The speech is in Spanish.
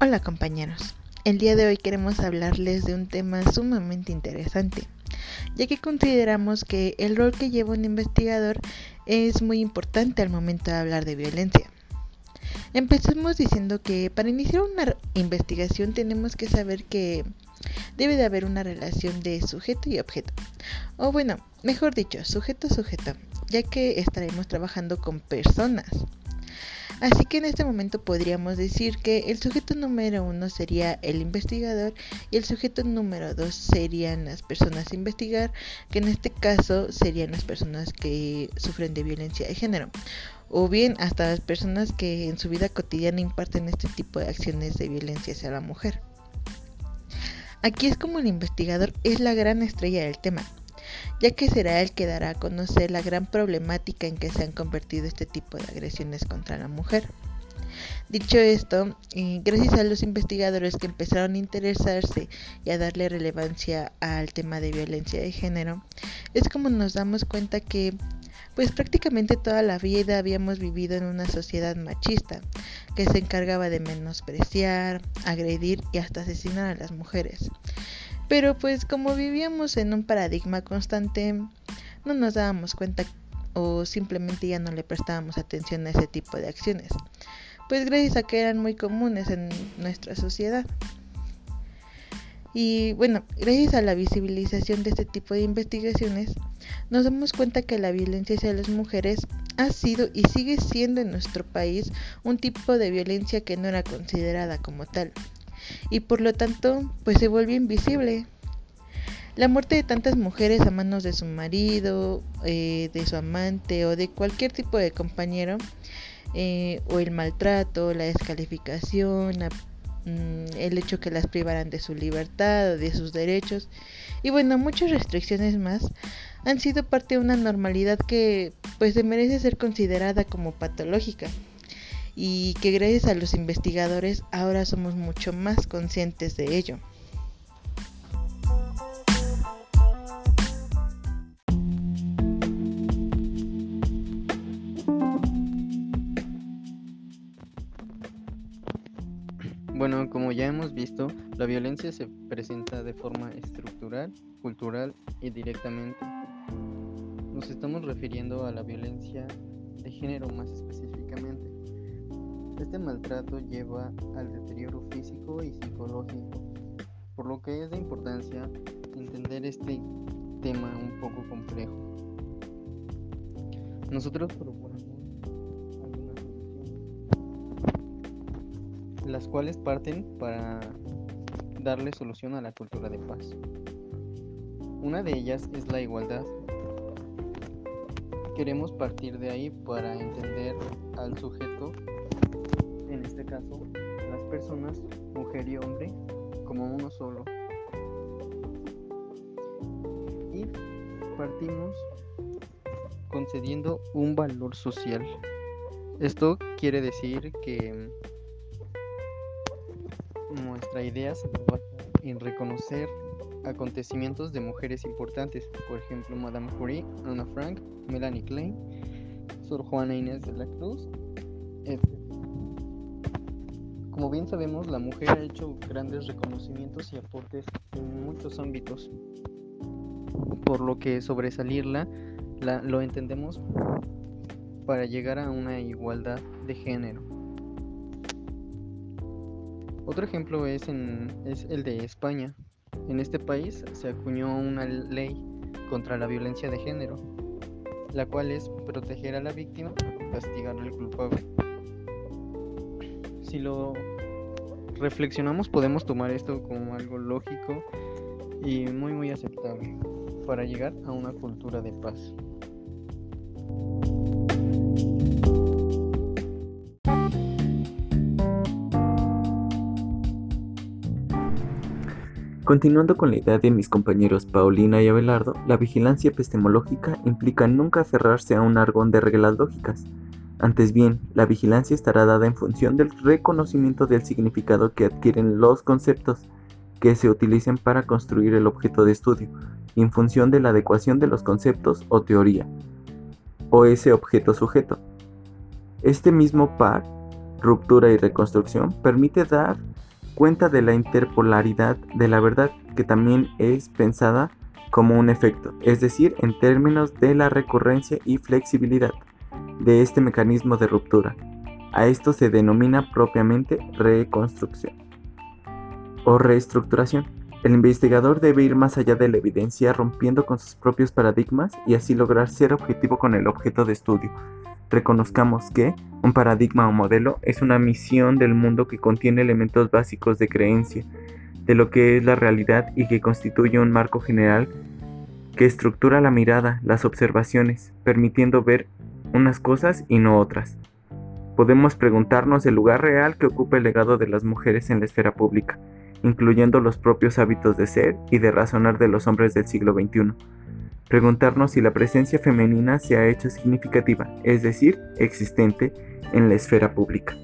Hola compañeros, el día de hoy queremos hablarles de un tema sumamente interesante, ya que consideramos que el rol que lleva un investigador es muy importante al momento de hablar de violencia. Empecemos diciendo que para iniciar una investigación tenemos que saber que debe de haber una relación de sujeto y objeto, o bueno, mejor dicho, sujeto-sujeto, ya que estaremos trabajando con personas. Así que en este momento podríamos decir que el sujeto número uno sería el investigador y el sujeto número dos serían las personas a investigar, que en este caso serían las personas que sufren de violencia de género o bien hasta las personas que en su vida cotidiana imparten este tipo de acciones de violencia hacia la mujer. Aquí es como el investigador es la gran estrella del tema, ya que será el que dará a conocer la gran problemática en que se han convertido este tipo de agresiones contra la mujer. Dicho esto, gracias a los investigadores que empezaron a interesarse y a darle relevancia al tema de violencia de género, es como nos damos cuenta que pues prácticamente toda la vida habíamos vivido en una sociedad machista que se encargaba de menospreciar, agredir y hasta asesinar a las mujeres. Pero pues como vivíamos en un paradigma constante, no nos dábamos cuenta o simplemente ya no le prestábamos atención a ese tipo de acciones, pues gracias a que eran muy comunes en nuestra sociedad. Y bueno, gracias a la visibilización de este tipo de investigaciones, nos damos cuenta que la violencia hacia las mujeres ha sido y sigue siendo en nuestro país un tipo de violencia que no era considerada como tal, y por lo tanto pues se vuelve invisible. La muerte de tantas mujeres a manos de su marido, eh, de su amante o de cualquier tipo de compañero, eh, o el maltrato, la descalificación, mm, el hecho que las privaran de su libertad o de sus derechos, y bueno, muchas restricciones más, han sido parte de una normalidad que pues se merece ser considerada como patológica y que gracias a los investigadores ahora somos mucho más conscientes de ello. Bueno, como ya hemos visto, la violencia se presenta de forma estructural, cultural y directamente. Nos estamos refiriendo a la violencia de género más específicamente. Este maltrato lleva al deterioro físico y psicológico, por lo que es de importancia entender este tema un poco complejo. Nosotros proponemos algunas soluciones, las cuales parten para darle solución a la cultura de paz. Una de ellas es la igualdad. Queremos partir de ahí para entender al sujeto en este caso las personas, mujer y hombre, como uno solo. Y partimos concediendo un valor social. Esto quiere decir que nuestra idea se basa en reconocer acontecimientos de mujeres importantes, por ejemplo Madame Curie, Anna Frank, Melanie Klein, Sor Juana Inés de la Cruz, etc. Como bien sabemos, la mujer ha hecho grandes reconocimientos y aportes en muchos ámbitos, por lo que sobresalirla lo entendemos para llegar a una igualdad de género. Otro ejemplo es, es el de España. En este país se acuñó una ley contra la violencia de género, la cual es proteger a la víctima y castigar al culpable si lo reflexionamos podemos tomar esto como algo lógico y muy muy aceptable para llegar a una cultura de paz. Continuando con la idea de mis compañeros Paulina y Abelardo, la vigilancia epistemológica implica nunca aferrarse a un argón de reglas lógicas, antes bien, la vigilancia estará dada en función del reconocimiento del significado que adquieren los conceptos que se utilicen para construir el objeto de estudio, en función de la adecuación de los conceptos o teoría, o ese objeto sujeto. Este mismo par, ruptura y reconstrucción, permite dar cuenta de la interpolaridad de la verdad, que también es pensada como un efecto, es decir, en términos de la recurrencia y flexibilidad de este mecanismo de ruptura. A esto se denomina propiamente reconstrucción o reestructuración. El investigador debe ir más allá de la evidencia rompiendo con sus propios paradigmas y así lograr ser objetivo con el objeto de estudio. Reconozcamos que un paradigma o modelo es una misión del mundo que contiene elementos básicos de creencia de lo que es la realidad y que constituye un marco general que estructura la mirada, las observaciones, permitiendo ver unas cosas y no otras. Podemos preguntarnos el lugar real que ocupa el legado de las mujeres en la esfera pública, incluyendo los propios hábitos de ser y de razonar de los hombres del siglo XXI. Preguntarnos si la presencia femenina se ha hecho significativa, es decir, existente, en la esfera pública.